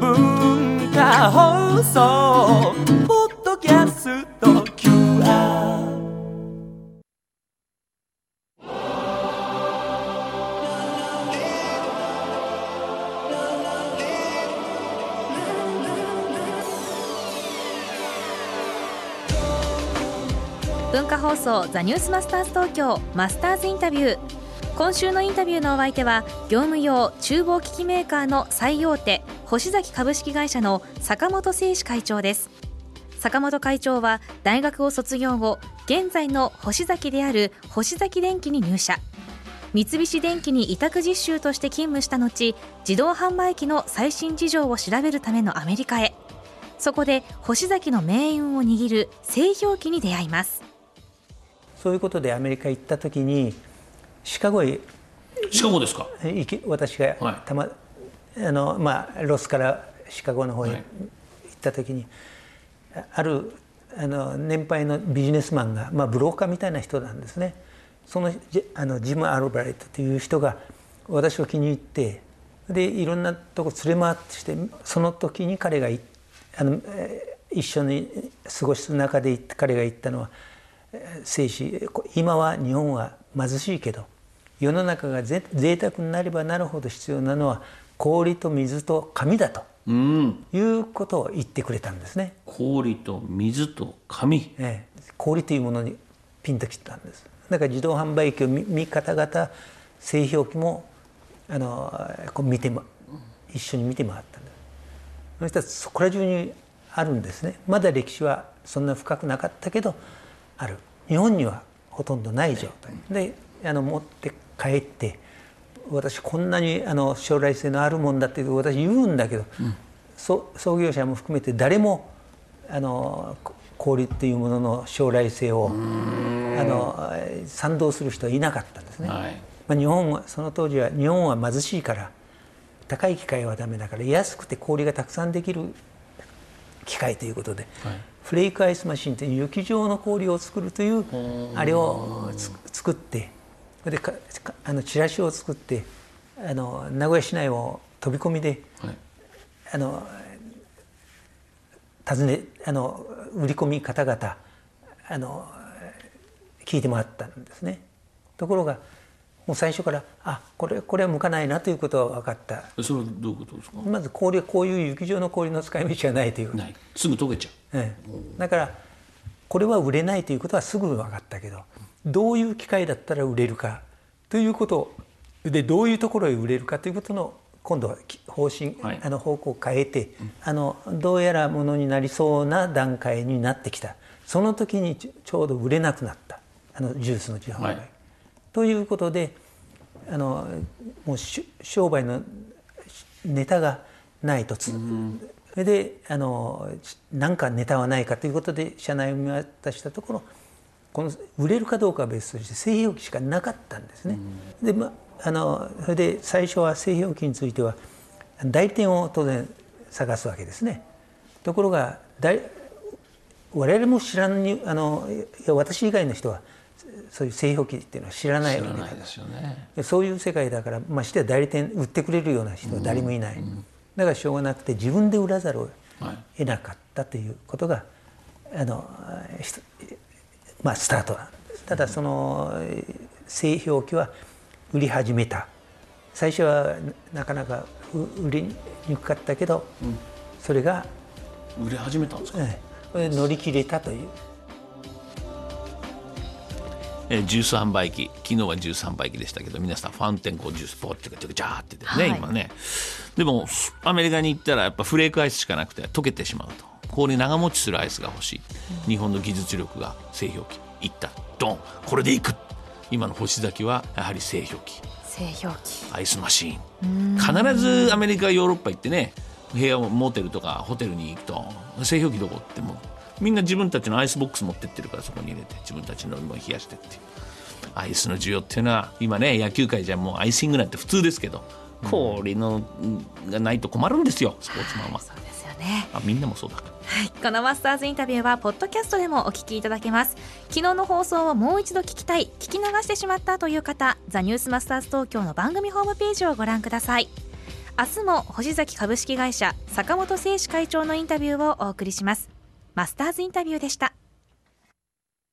文化放送ポッドキャスト QR 文化放送ザニュースマスターズ東京マスターズインタビュー今週のインタビューのお相手は業務用厨房機器メーカーの最大手星崎株式会社の坂本誠志会長です。坂本会長は大学を卒業後現在の星崎である星崎電機に入社。三菱電機に委託実習として勤務した後自動販売機の最新事情を調べるためのアメリカへ。そこで星崎の命運を握る製氷機に出会います。そういうことでアメリカ行った時にシカゴへ。シカゴですか？行き私がはい。たま、あのまあ、ロスからシカゴの方へはい。行った時に、ああるあの年配のビジネスマンが、まあ、ブローカーみたいな人なんですね。そのジあのジム・アルバレットという人が私を気に入ってでいろんなとこ連れ回ってしてその時に彼がいあの、えー一緒に過ごす中で彼が言ったのは精子今は日本は貧しいけど世の中がぜ贅沢になればなるほど必要なのは氷と水と紙だとうん。いうことを言ってくれたんですね、氷と水と紙。ええ。氷というものにピンときたんです。だから自動販売機を見見方々製氷機もあのこう見て、ま、一緒に見て回ったんですそしたらそこら中にあるんですね。まだ歴史はそんな深くなかったけどある。日本にはほとんどない状態。であの持って帰って私こんなにあの将来性のあるもんだって私言うんだけど、そ創業者も含めて誰もあのこ氷っていうものの将来性をあの賛同する人はいなかったんですね。はい。まあ、日本はその当時は日本は貧しいから高い機械はダメだから安くて氷がたくさんできる機械ということで、フレークアイスマシンという雪状の氷を作るというあれをつ作ってそれでかかあのチラシを作ってあの名古屋市内を飛び込みではい。あの尋ねあの売り込み方々あの聞いて回ったんですね。ところがもう最初からあこれこれは向かないなということは分かった。それはどういうことですか？まず氷はこういう雪状の氷の使い道がないという、ない。すぐ溶けちゃええ。だからこれは売れないということはすぐ分かったけどどういう機械だったら売れるかということでどういうところへ売れるかということの今度はき方針、はい。あの方向を変えて、あのどうやらものになりそうな段階になってきた。その時にちょうど売れなくなった。あのジュースの自販売、はい。ということであのもうし商売のネタがないとつ、それであの何かネタはないかということで社内を見渡したところこの売れるかどうかは別として製氷機しかなかったんですね。でまあのそれで最初は製氷機については代理店を当然探すわけですね。ところが代我々も知らんにあのいや私以外の人はそういう製氷機っていうのは知らない知わけですよね。でそういう世界だからましてや代理店売ってくれるような人は誰もいない、だからしょうがなくて自分で売らざるをはい。得なかったということがあのひとまあスタートなんですただそのえー製氷機は売り始めた。最初はなかなかう売りにくかったけど、それが、売れ始めたんですか？ええ。これで乗り切れたという。えージュース販売機。昨日はジュース販売機でしたけど皆さんファウンテンこうジュースポッてジャーって出てね、はい。今ね。でもアメリカに行ったらやっぱフレークアイスしかなくて溶けてしまうと氷長持ちするアイスが欲しい。日本の技術力が製氷機。行った。ドン。これでいく。今のホシザキはやはり製氷機。製氷機。アイスマシーン。必ずアメリカヨーロッパ行ってね部屋をモーテルとかホテルに行く。と製氷機どこってもうみんな自分たちのアイスボックス持ってってるからそこに入れて自分たちの飲み物冷やしてっていう。アイスの需要っていうのは今ね野球界じゃもうアイシングなんて普通ですけど氷のがないと困るんですよスポーツマンは。そうですよね。あみんなもそうだはい、このマスターズインタビューはポッドキャストでもお聞きいただけます。昨日の放送をもう一度聞きたい。聞き流してしまったという方ザニュースマスターズ東京の番組ホームページをご覧ください。明日も星崎株式会社坂本誠史会長のインタビューをお送りします。マスターズインタビューでした。